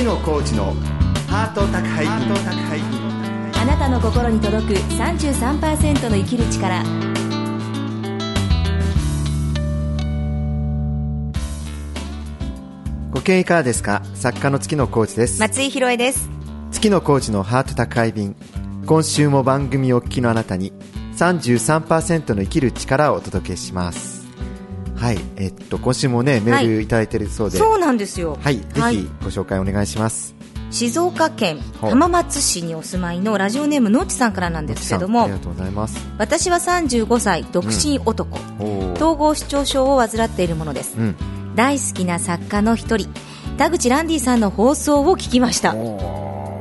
月野コーチのハート宅配便あなたの心に届く33%の生きる力。ご経営いかがですか？作家の月野コーチです。松井宏恵です。月野コーチのハート宅配便。今週も番組をお聞きのあなたに33%の生きる力をお届けしますはいえっと今週もねメールいただいているそうで、そうなんですよ。はい、ぜひご紹介お願いします。静岡県はい浜松市にお住まいのラジオネームのっちさんからなんですけどもありがとうございます。私は35歳独身男、おー。統合失調症を患っているものです、うん。大好きな作家の一人田口ランディさんの放送を聞きました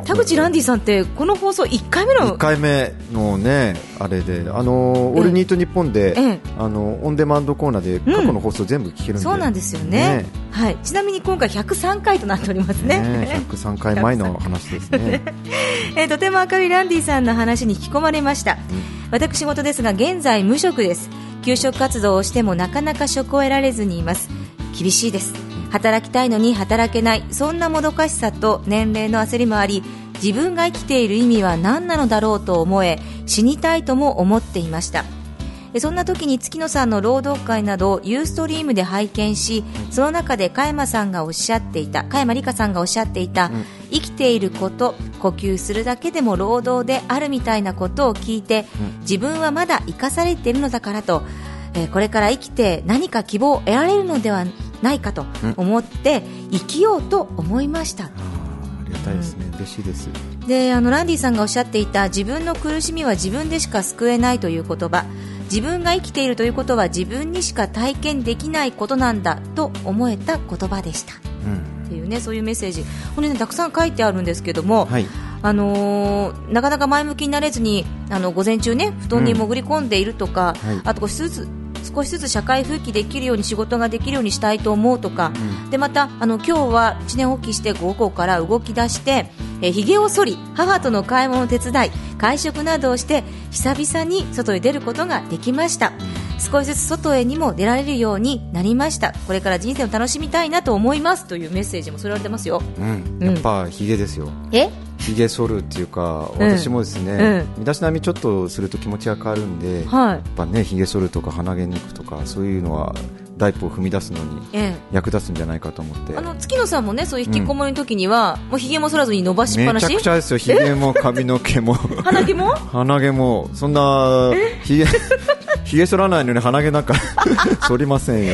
田口ランディさんってこの放送1回目の1回目のね、あれで、あの、オールニートニッポンで、ええ。あの、オンデマンドコーナーで過去の放送全部聞けるんで。そうなんですよね。はい、ちなみに今回103回となっておりますね。ね103回前の話ですね。えーとても明るいランディさんの話に引き込まれました、私事ですが現在無職です。給食活動をしてもなかなか職を得られずにいます。厳しいです働きたいのに働けないそんなもどかしさと年齢の焦りもあり自分が生きている意味は何なのだろうと思え死にたいとも思っていました。でそんな時に月野さんの朗読会などをユーストリームで拝見しその中で加山さんがおっしゃっていた加山里香さんがおっしゃっていた、生きていること呼吸するだけでも労働であるみたいなことを聞いて、自分はまだ生かされているのだからと、えーこれから生きて何か希望を得られるのではないかと思って生きようと思いました。ありがたいですね。嬉しいです。であのランディさんがおっしゃっていた自分の苦しみは自分でしか救えないという言葉自分が生きているということは自分にしか体験できないことなんだと思えた言葉でしたうん。っていうねそういうメッセージこれねたくさん書いてあるんですけども、はい。あのーなかなか前向きになれずにあの午前中ね布団に潜り込んでいるとか、はいあと少しずつ少しずつ社会復帰できるように仕事ができるようにしたいと思うとか、でまたあの今日は一年発起して午後から動き出してえー髭を剃り母との買い物を手伝い会食などをして久々に外へ出ることができました少しずつ外へにも出られるようになりました。これから人生を楽しみたいなと思います。というメッセージも添えられてますよ。うん。うん。やっぱ、ヒゲですよ。え？ヒゲ剃るっていうか、うん。私もですね、身だしなみちょっとすると気持ちが変わるんで、はい。やっぱね、ひげ剃るとか鼻毛抜くとか、そういうのは第一歩を踏み出すのにええ。役立つんじゃないかと思って。あの月野さんもねそういう引きこもりの時には、もうひげも剃らずに伸ばしっぱなめしちゃくちゃですよ、ひげも髪の毛も。鼻毛も？鼻毛も、そんなひげひげ剃らないのに鼻毛なんか 剃りませんよ。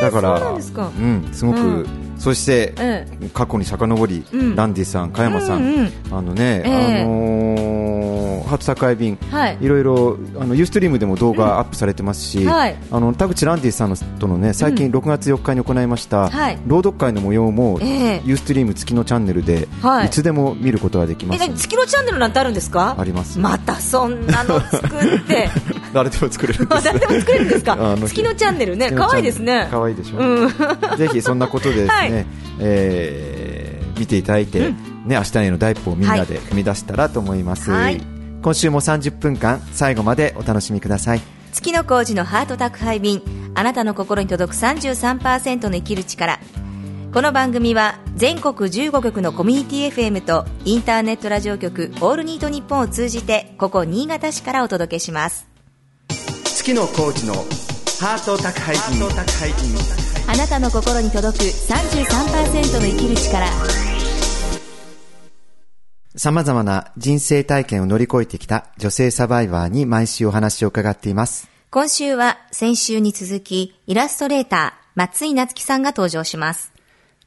だから、そうなんですか。うん、すごく、うん。そして、え過去に遡り、うん。ランディさん、加山さん、うんうんあのね、ええ。あのー、初宅配便、はい。いろいろあのユーストリームでも動画アップされてますし、はい。あの田口ランディさんのとのね最近6月4日に行いました、はい。朗読会の模様も、ええ。ユーストリーム月のチャンネルで、はい。い、つでも見ることができまえす何月野チャンネルなんてあるんですか？あります。またそんなの作って 誰でも作れるんです誰でも作れるんですか？月野チャンネルね。可愛いですね。可愛いでしょ、うん。ぜひそんなことでですね、はい。えー見ていただいて、ね、明日への第一歩をみんなで踏み出したらと思います、はい。今週も30分間最後までお楽しみください。月野浩二のハート宅配便。あなたの心に届く33%の生きる力。この番組は全国15局のコミュニティ FM とインターネットラジオ局オールニートニッポンを通じてここ新潟市からお届けします月野コーチのハート宅配便。あなたの心に届く33%の生きる力。様々な人生体験を乗り越えてきた女性サバイバーに毎週お話を伺っています。今週は先週に続きイラストレーター松井夏樹さんが登場します。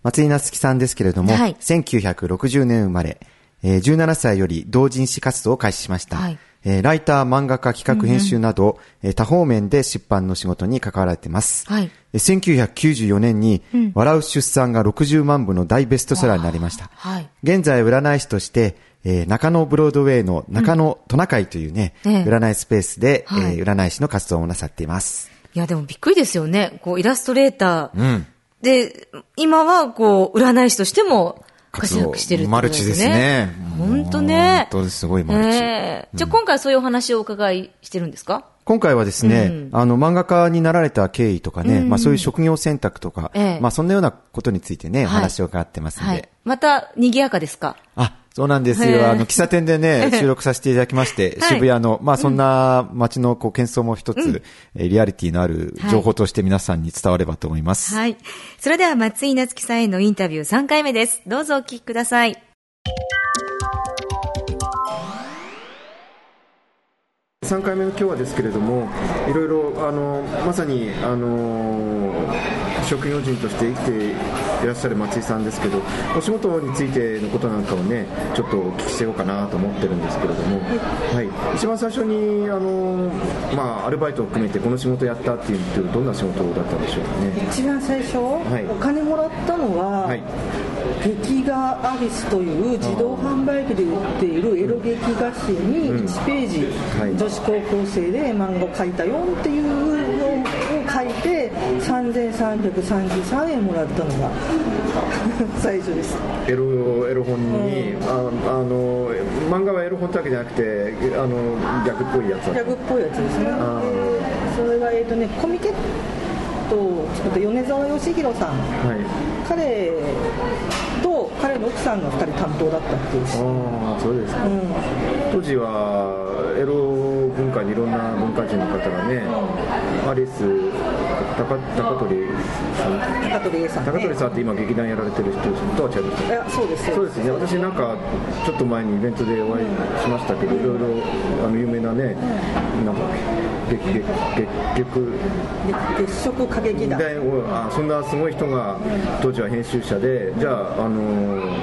松井夏樹さんですけれども、はい。1960年生まれ、えー17歳より同人誌活動を開始しました。はいえーライター、漫画家、企画、編集など、えー多方面で出版の仕事に関わられています。はい。えー1994年に、笑う出産が60万部の大ベストセラーになりました。はい。現在、占い師として、えー中野ブロードウェイの中野トナカイというね、ええ。占いスペースで、はい。えー占い師の活動をなさっています。いやでもびっくりですよね。こうイラストレーター、うん。で今はこう占い師としても活躍してるってこマとですね。ルチですね。本当ね。本当すごいマルチ。えーじゃあ今回そういうお話をお伺いしてるんですか？今回はですね、うんあの、漫画家になられた経緯とかね、うんまあそういう職業選択とか、ええまあそんなようなことについてね、はい話を伺ってますんで。はい。また、賑やかですか？あ、そうなんですよ。あの、喫茶店でね、収録させていただきまして、はい渋谷の、まあそんな街のこう、喧騒も一つ、えーリアリティのある情報として皆さんに伝わればと思います。はい。それでは松井夏樹さんへのインタビュー3回目です。どうぞお聞きください。3回目の今日はですけれども、いろいろあのまさにあの職業人として生きていらっしゃる松井さんですけど、お仕事についてのことなんかをね、ちょっとお聞きしてようかなと思ってるんですけれども、はい、一番最初にあの、まあ、アルバイトを含めてこの仕事やったっていうと、どんな仕事だったんでしょうかね。一番最初、い。お金もらったのは、はい。劇画アリスという自動販売機で売っているエロ劇画誌に1ページ、はい。女子高校生で漫画を描いたよっていう書いて3333円もらったのが 最初です。エロエロ本に、ああの漫画はエロ本ってわけじゃなくて、あの逆っぽいやつだっぽいやつですね。あでそれがえっ、とねコミケットを作った米沢義弘さん。はい。彼と彼の奥さんが2人担当だったっていう。ああそうですか、うん。当時はエロ文化にいろんな文化人の方がね、アリス高高取さん？高取さん、ね、高取さんって今劇団やられてる人とは違いますいやそうですそうですね私なんかちょっと前にイベントでお会いしましたけど、いろいろあの有名なね、なんか劇劇劇劇で月食歌劇団であそんなすごい人が当時は編集者でじゃあ、あの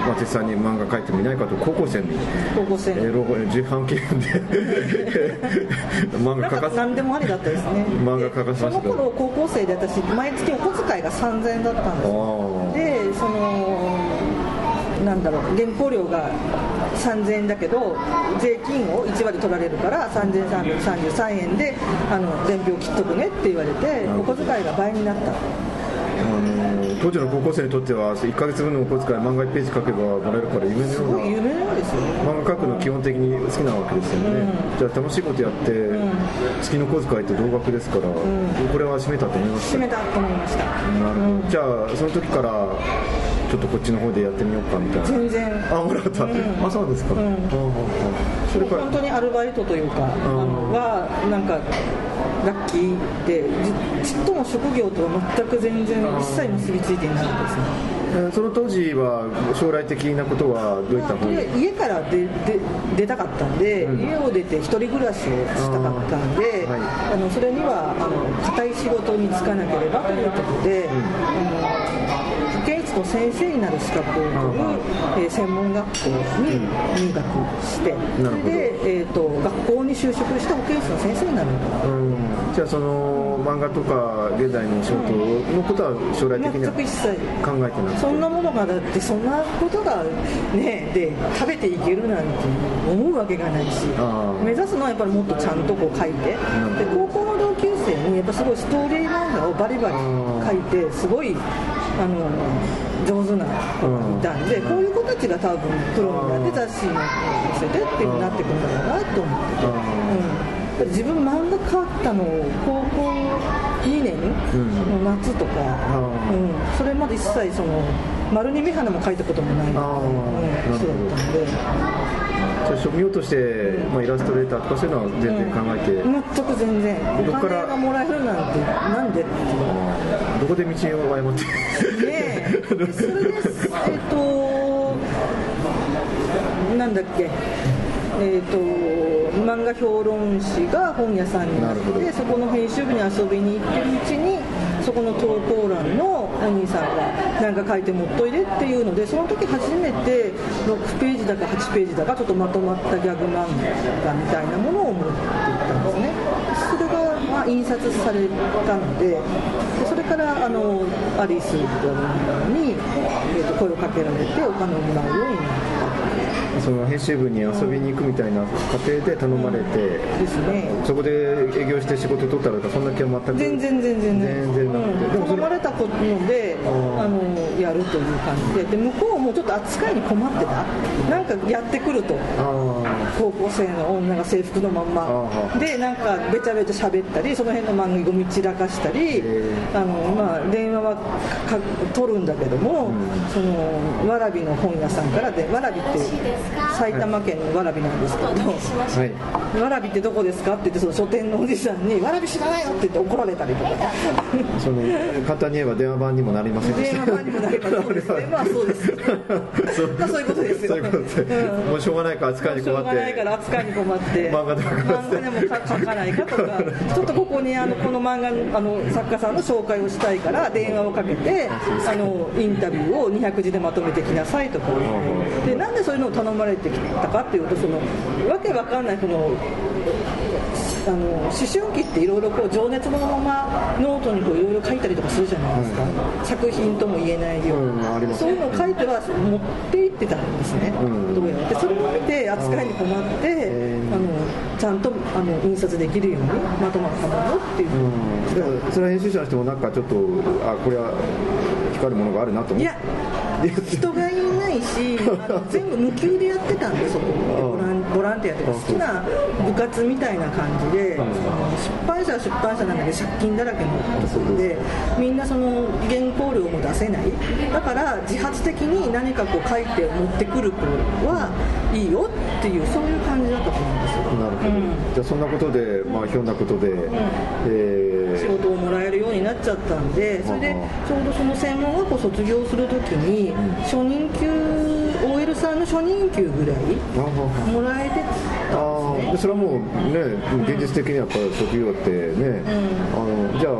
松井さんに漫画描いてみないかと高校生に高校生エロ自販機で漫画描かせ何でもありだったですね漫画描かせそのました頃高校生で私毎月お小遣いが3000円だったんですでそのなんだろう原稿料が3000円だけど税金を1割取られるから3333円であの伝票切っとくねって言われてお小遣いが倍になった。当時の高校生にとっては1ヶ月分のお小遣い漫画1ページ書けばもらえるから夢のようなすごい有名なんですよね。漫画描くの基本的に好きなわけですよね、じゃあ楽しいことやって、月の小遣いって同額ですから、これは締めたと思います閉めたと思いました。なるほど。じゃあその時からちょっとこっちの方でやってみようかみたいな。全然。あもらった、あそうですか、うん。うん。うん。それから本当にアルバイトというか、はなんかラッキーでじちっとも職業とは全く全然一切結びついていないんですねえーその当時は将来的なことはどういった方家から出出出たかったんで、家を出て一人暮らしをしたかったんで、あーはい。あのそれにはあの固い仕事に就かなければということで、あの保健室の先生になる資格を取る、えー専門学校に入学して、で、えー、と学校に就職して保健室の先生になるんだ。うん。じゃあその漫画とか現代の仕事のことは将来的には考えてなくて。そんなものがだってそんなことがねで食べていけるなんて思うわけがないし目指すのはやっぱりもっとちゃんとこう書いて。で高校やっぱすごいストーリー漫画をバリバリ書いてすごいあの上手な子がいたんでこういう子たちが多分プロになって雑誌に載せてっていうふうになってくるんだろうなと思ってて、うん、自分漫画描いたのを高校2年の夏とか、うん。それまで一切その丸に目鼻も描いたこともない、うん、人だったんでじゃあ職業として、まあ、イラストレーターとかそういうのは全然考えて、全く全然。おどっから？金がもらえるなんてなんで？どこで道を誤って？ねえ。それでえっ、となんだっけ？えっ、と漫画評論誌が本屋さんになってそこの編集部に遊びに行ってるうちにそこの投稿欄のお兄さんがなんか書いて持っといでっていうのでその時初めて6ページだか8ページだかちょっとまとまったギャグ漫画みたいなものを持っていったんですね。それがあ印刷されたのでそれからあのアリスに、えー、と声をかけられてお金をもらうようになったその編集部に遊びに行くみたいな過程で頼まれて、ですね。そこで営業して仕事取ったらそんな気は全く。全然全然全然。なくて、うん、頼まれたのであのやるという感じで。で向こうもちょっと扱いに困ってた？なんかやってくると。高校生の女が制服のまんま。でなんかべちゃべちゃ喋ったりその辺の漫画ゴミ散らかしたりあの、まあ、電話はか取るんだけども、うん、そのわらびの本屋さんからでわらびって埼玉県のわらびなんですけど、はい、わらびってどこですか？って言ってその書店のおじさんにわらび知らないよって言って怒られたりとか。その簡単に言えば電話番にもなりませんでした。電話番にもなりませんでした。まあそうです。まあ そういうことですよ。そういうことで、うん、もうしょうがないから扱いに困って。しょうがないから扱いに困って。漫画でも書かないかとか。ちょっとここにあのこの漫画あの作家さんの紹介をしたいから電話をかけてあのインタビューを200字でまとめてきなさいとか。でなんでそういうのを頼まれてきたかっていうとそのわけわかんないこのあの思春期っていろいろ情熱のままノートにいろいろ書いたりとかするじゃないですか、うん、作品とも言えないような、うん、そういうのを書いては持っていってたんですね、うん、どうやってそれを見て扱いに困って、あのちゃんとあの印刷できるようにまとまったものっていう、うん、それは編集者の人もなんかちょっとあこれは光るものがあるなと思って。いや人がし全部無給でやってたんでそこ。ボランボランティアとか好きな部活みたいな感じで出版社は出版社なので借金だらけのところでみんなその原稿料も出せない。だから自発的に何かこう書いて持ってくる子はいいよっていうそういう感じだったと思うんですよ。なるほど、うん、じゃあそんなことでまあひょんなことで、うん。えー、仕事をもらえるようになっちゃったんでそれでちょうどその専門学校卒業するときに、初任給 OL さんの初任給ぐらいもらえてたんです、ね、それはもうね現実的にやっぱり職業ってね、あのじゃあ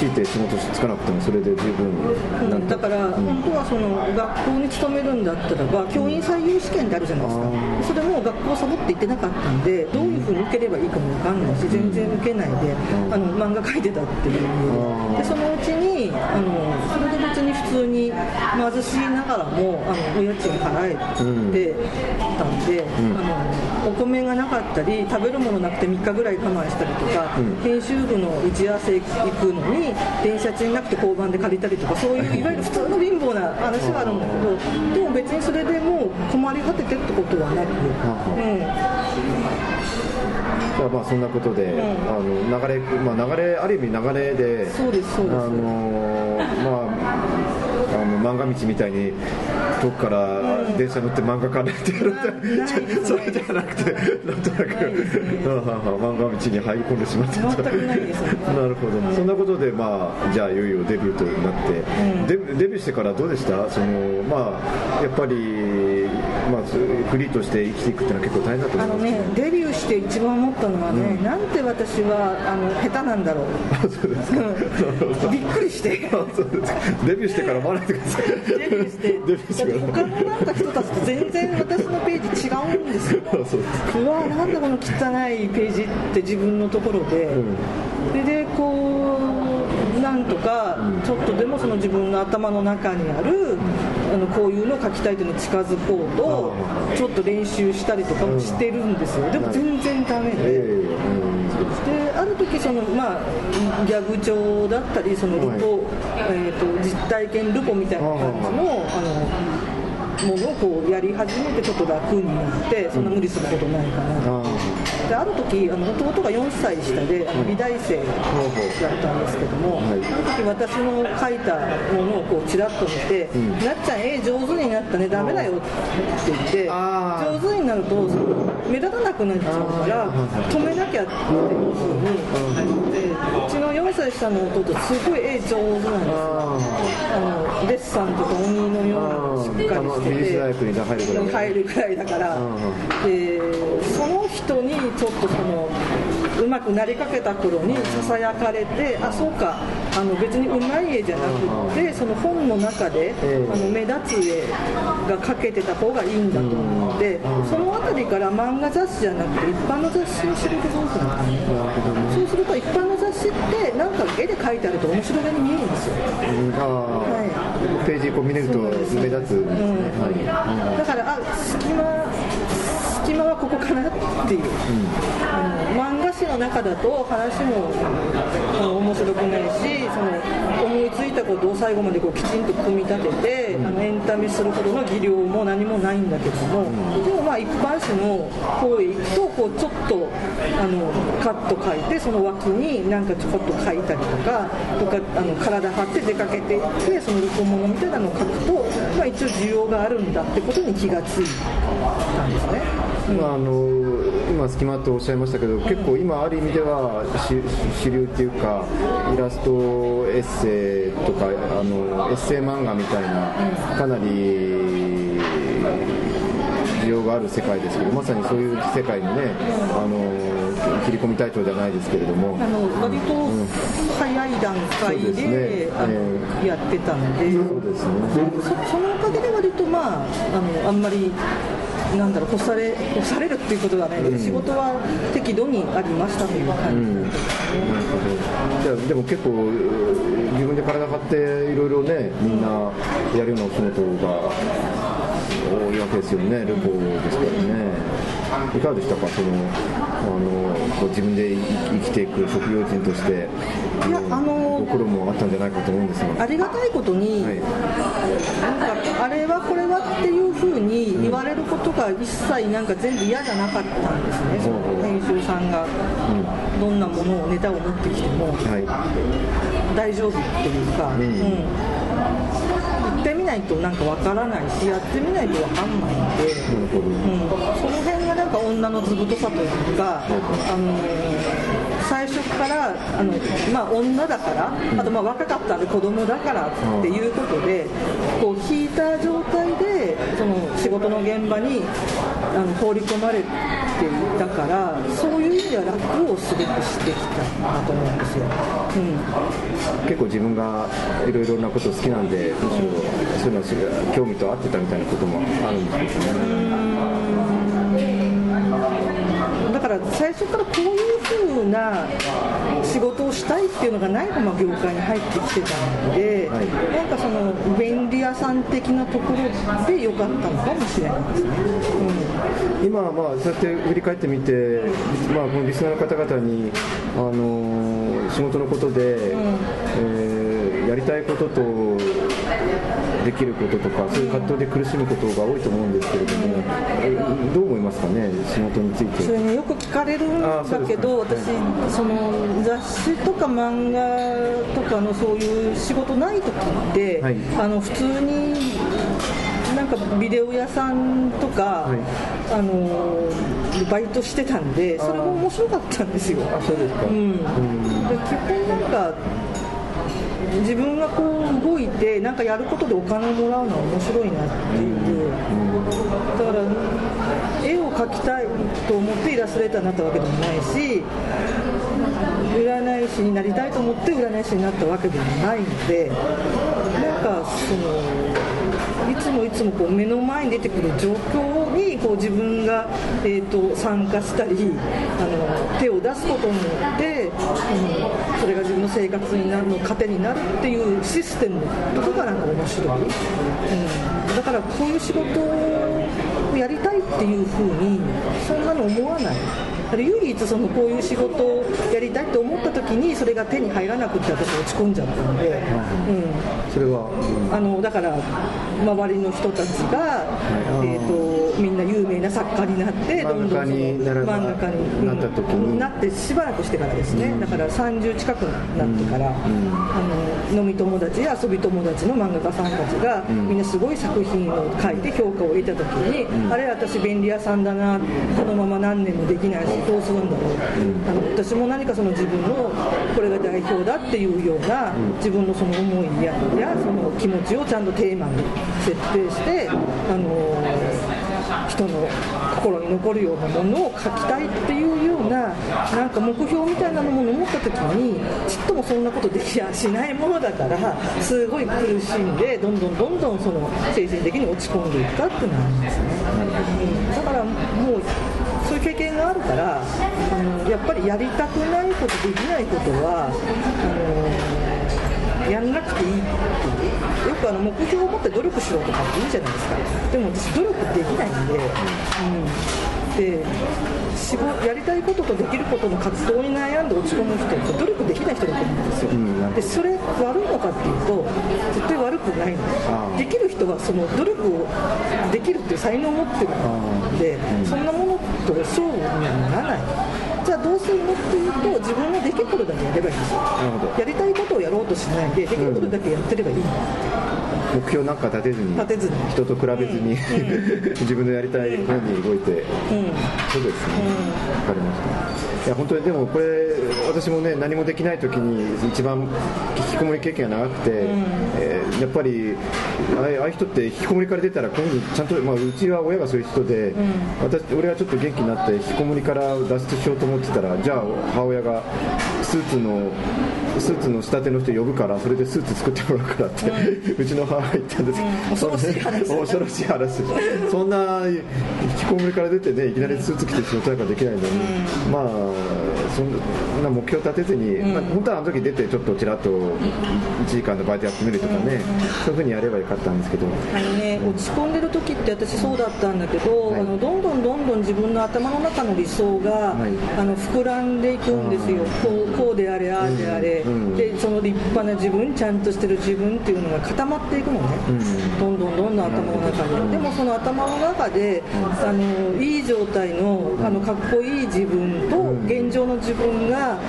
強いて仕事つかなくてもそれで十分、うん、だから、本当はその学校に勤めるんだったらば教員採用試験ってあるじゃないですか。それも学校サボって行ってなかったんでどういうふうに受ければいいかも分かんないし全然受けないであの漫画描いてたっていう。でそのうちにあのそれで別に普通に貧しいながらもあのお家賃払えてたんで、あのお米がなかったり食べるものなくて3日ぐらい我慢したりとか、編集部の打ち合わせ行くのに電車賃なくて交番で借りたりとかそういういわゆる普通の貧乏な話があるんだけどでも別にそれでもう困り果ててってことはなく、うん、まあそんなことで、うん、あの流れ、まあ、流れある意味流れでそうですそうです、あのまああの漫画道みたいに遠くから電車乗って漫画館でってやるって、それじゃなくてなんとなく、漫画道に入り込んでしまった。となるほど、そんなことでまあじゃあいよいよデビューとなって、デデビューしてからどうでした？そのまあやっぱりまあ、フリーとして生きていくっていうのは結構大変だと思います、ね、あのねデビューして一番思ったのはね、うん、なんて私はあの下手なんだろう。そうですか、びっくりして。デビューしてから思わないでください。デビューして。デビューして他のなんか人たちと全然私のページ違うんですよ。うわなんだこの汚いページって自分のところで、うん、でこうなんとかちょっとでもその自分の頭の中にあるあのこういうのを書きたいというのに近づこうとちょっと練習したりとかもしてるんですよ。でも全然ダメで。である時その、まあ、ギャグ帳だったりそのルポ、えーと、実体験ルポみたいな感じのあのものをこうやり始めてちょっと楽になってそんな無理することないかな、である時あの弟が4歳下であの美大生だったんですけども、あの時私の書いたものをこうちらっと見て、なっちゃん絵上手になったねダメだよって言って上手になると目立たなくなっちゃうから止めなきゃっていうふうにでうちの4歳下の弟すごい絵上手なんですよ。あのデッサンとか鬼のようなしっかりしてて入るぐらいだから、でその人にちょっとそのうまくなりかけた頃にささやかれてあそうかあの別にうまい絵じゃなくてその本の中であの目立つ絵が描けてた方がいいんだと思ってその辺りから漫画雑誌じゃなくて一般の雑誌を知ることが多くなったそうすると一般の雑誌ってなんか絵で描いてあると面白げに見えるんですよ、はページこう見れると目立つだからあ隙間隙間はここかなっていう、あの漫画誌の中だと話も面白くないしその思いついたことを最後までこうきちんと組み立てて、あのエンタメするほどの技量も何もないんだけども、でもまあ一般紙の方へ行くとこうちょっとあのカット書いてその脇になんかちょこっと書いたりとかとかあの体張って出かけていってその録音物みたいなのを書くと、まあ、一応需要があるんだってことに気がついたんですね。まあ、あの今、隙間とおっしゃいましたけど、結構今、ある意味では主主流っていうか、イラストエッセイとか、あのエッセイ漫画みたいな、かなり需要がある世界ですけど、まさにそういう世界にね、あの切り込み隊長じゃないですけれども。あの割と早い段階そうですで,、ねえ。やってたので、そうですね。そそのおかげで割と、まあ、あのあんまり。なんだろう干され干されるっていうことはないけど、仕事は適度にありましたという感じ。ですね。なるほど。じゃあでも結構自分で体張っていろいろねみんなやるようなお仕事が多いわけですよねルポですからねいかがでしたか？そのあのこう自分で生きていく職業人としていやあのご苦労もあったんじゃないかと思うんですが。ありがたいことに、はい。なんかあれはこれはっていうふうに言われることが一切なんか全部嫌じゃなかったんですね、その編集さんがどんなものをネタを持ってきてもはい。大丈夫っていうか、ん。うん。言ってみないとなんかわからないしやってみないとわかんないんで。うん、その辺がなんか女の図太さというか、あの最初からあの、まあ、女だから、あとまあ若かったんで子供だからっていうことで、こう引いた状態でその仕事の現場にあの放り込まれてていたからそういう意味では楽をすごくしてきたなと思うんですよ。うん結構自分がいろいろなこと好きなんでむしろそういうのは興味と合ってたみたいなこともあるんですけどねから最初からこういう風な仕事をしたいっていうのがないまま業界に入ってきてたので、はい。なんかその便利屋さん的なところで良かったのかもしれないですね。今はまあそうやって振り返ってみて、まあ、このリスナーの方々に、あのー仕事のことで、えーやりたいこととできることとかそういう葛藤で苦しむことが多いと思うんですけれども、えどう思いますかね仕事について。それねよく聞かれるんだけどあそうです私その雑誌とか。漫画とかのそういう仕事ない時って、はい。あの普通になんか。ビデオ屋さんとか、はい。あのバイトしてたんでそれも面白かったんですよ。あそうですか、うん、で基本なんか自分がこう動いて何かやることでお金をもらうのは面白いなっていう、だから絵を描きたいと思ってイラストレーターになったわけでもないし占い師になりたいと思って占い師になったわけでもないのでなんかそのいつもいつもこう目の前に出てくる状況にこう自分が、えー、と参加したりあの手を出すことによって、うんそれが自分の生活になるの糧になるっていうシステムとかがなんか面白い、うん、だからこういう仕事をやりたいっていうふうにそんなの思わない。唯一そのこういう仕事をやりたいと思った時にそれが手に入らなくて私落ち込んじゃったので、うん、それは、うん。あのだから周りの人たちが、い。えー、とみんな有名な作家になってどんどんその漫画家になった時に。うん。なってしばらくしてからですね、だから30近くなってから、あの飲み友達や遊び友達の漫画家さんたちが、みんなすごい作品を書いて評価を得た時に、あれ私便利屋さんだなこのまま何年もできないしどうするんだろう、あの私も何かその自分のこれが代表だっていうような、自分のその思いややその気持ちをちゃんとテーマに設定して、あの人の心に残るようなものを書きたいっていうようななんか目標みたいなものを持った時にちっともそんなことできやしないものだからすごい苦しんでどんどんどんどんその精神的に落ち込んでいったってなるんですね、だからもうそういう経験があるからあのやっぱりやりたくないことできないことはあのやんなくていいっていう。よくあの目標を持って努力しろとかって言うじゃないですか。でも私努力できないんで、うん、で仕事やりたいこととできることの活動に悩んで落ち込む人って努力できない人だと思うんですよ、うんでそれ悪いのかっていうと絶対悪くないの。できる人はその努力をできるっていう才能を持ってるので、そんなものと勝負にはならないじゃあどうするのっていうと自分のできることだけやればいいんですよ。なるほど。やりたいことをやろうとしないでできることだけやってればいい。の、目標なんか立てずに立てずに。人と比べずに、自分のやりたい方に動いて、うん。そうですね、わかりました。いや本当にでもこれ私もね何もできない時に一番引きこもり経験が長くて、えーやっぱりああいう人って引きこもりから出たら今度ちゃんとまあうちは親がそういう人で、私俺はちょっと元気になって引きこもりから脱出しようと思ってたらじゃあ母親がスーツのスーツの仕立ての人呼ぶからそれでスーツ作ってもらうからって、うちの母が言ったんですけど、恐ろしい話。恐ろしい話。そんな引きこもりから出てねいきなりスーツ着て仕事なんかできないのに、まあそんな目標立てずに、まあ、本当はあの時出てちょっとちらっと1時間のバイトやってみるとかね、そういうふうにやればよかったんですけど、あのね、落ち込んでる時って私そうだったんだけど、はい。あのどんどんどんどん自分の頭の中の理想が、はい。あの膨らんでいくんですよ。こうこうであれああであれ、うん。うん。でその立派な自分ちゃんとしてる自分っていうのが固まっていくのね、どんどんどんどん頭の中に、でもその頭の中で、あのいい状態のあのかっこいい自分と現状の自分がか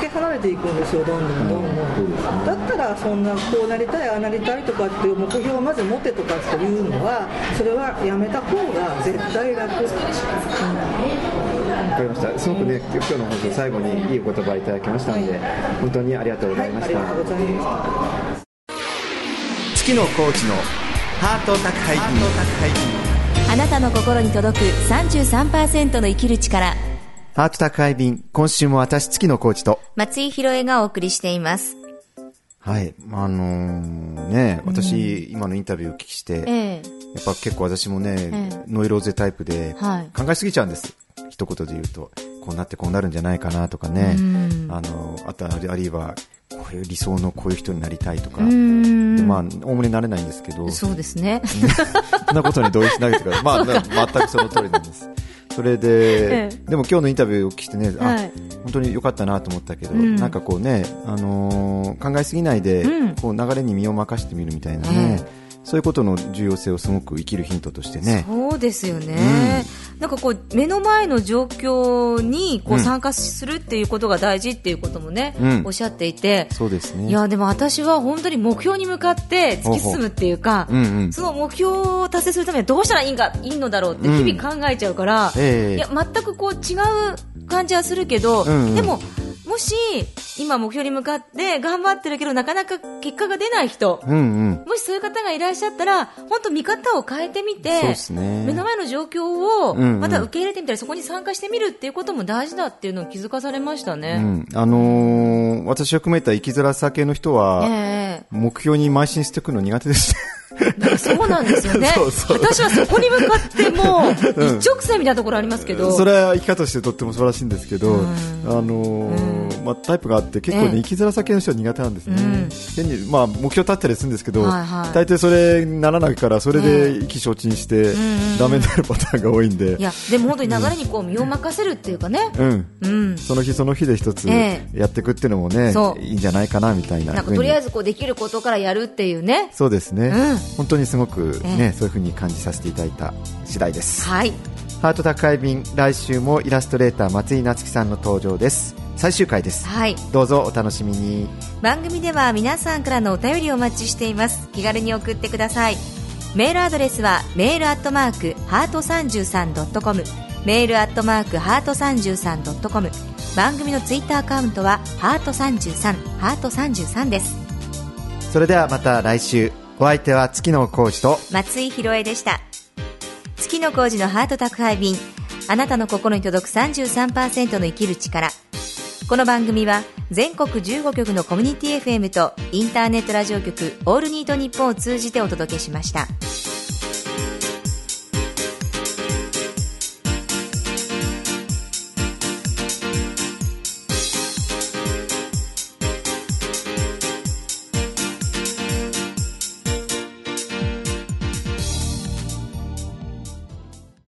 け離れていくんですよどんどんどんどん、だったらそんなこうなりたいああなりたいとかっていう目標をまず持てとかっていうのはそれはやめた方が絶対楽、わかりました。すごくね今日の放送最後にいいお言葉いただきましたので、本当にありがとうございました、はいありがとうございました。月野コーチのハート宅配便。あなたの心に届く33%の生きる力ハート宅配便今週も私月野コーチと。松井宏恵がお送りしています。はい。あのーね私、今のインタビューをお聞きして、ええ。やっぱ結構私もね、え。ノイローゼタイプではい。考えすぎちゃうんです。一言で言うと、こうなってこうなるんじゃないかなとかね、うん。あの、あとあるいは、こういう理想のこういう人になりたいとか、まあ、おおむねなれないんですけど、そそうですね。ん。なことに同意しないというか、まあ、な全くその通りなんです。それで、ええ。でも今日のインタビューをお聞きしてね、あはい。本当に良かったなと思ったけど、うん。なんかこうね、あのー考えすぎないで、うん。こう流れに身を任せてみるみたいなね、そういうことの重要性をすごく生きるヒントとしてね、そうですよね、なんかこう目の前の状況にこううん参加するっていうことが大事っていうこともね、うん。おっしゃっていて、そうですね。いやでも私は本当に目標に向かって突き進むっていうか、うんうん。その目標を達成するためにはどうしたらいいんかいいのだろうって日々考えちゃうから、ええいや全くこう違う感じはするけど、うんうん。でももし今目標に向かって頑張ってるけどなかなか結果が出ない人、うんうん。もしそういう方がいらっしゃったら本当見方を変えてみてね。目の前の状況をうんうん。また受け入れてみたり、そこに参加してみるっていうことも大事だっていうのを気づかされましたうね。ん、あのー私を含めた生きづらさ系の人は、ええ。目標に邁進していくの苦手です。そうなんですよね。そうそう。私はそこに向かってもう一直線みたいなところありますけど、それは生き方としてとっても素晴らしいんですけど、うん。あのーまあ、タイプがあって結構ね、ええ。生きづらさ系の人は苦手なんですね。うん。変にまあ、目標立ったりするんですけど、はいはい。大抵それにならないから、それで意気消沈して、んダメになるパターンが多いんで、いやでも本当に流れにこう身を任せるっていうかね、うん。うん、その日その日で一つえやっていくっていうのもね、いいんじゃないかなみたいななんかとりあえずずこうできることからやるっていうね。そうですね、うん。本当にすごくね、え。そういうふうに感じさせていただいた次第です。はいハート宅配便、来週もイラストレーター松井夏樹さんの登場です。最終回です。はいどうぞお楽しみに。番組では皆さんからのお便りをお待ちしています気軽に送ってくださいメールアドレスはメールアットマークハート 33.com メールアットマークハート 33.com 番組のツイッターアカウントはハート33ハート33ですそれではまた来週。お相手は月野浩二と、松井宏恵でした月の工事のハート宅配便あなたの心に届く33%の生きる力この番組は全国15局のコミュニティ FM とインターネットラジオ局オールニートニッポンを通じてお届けしました。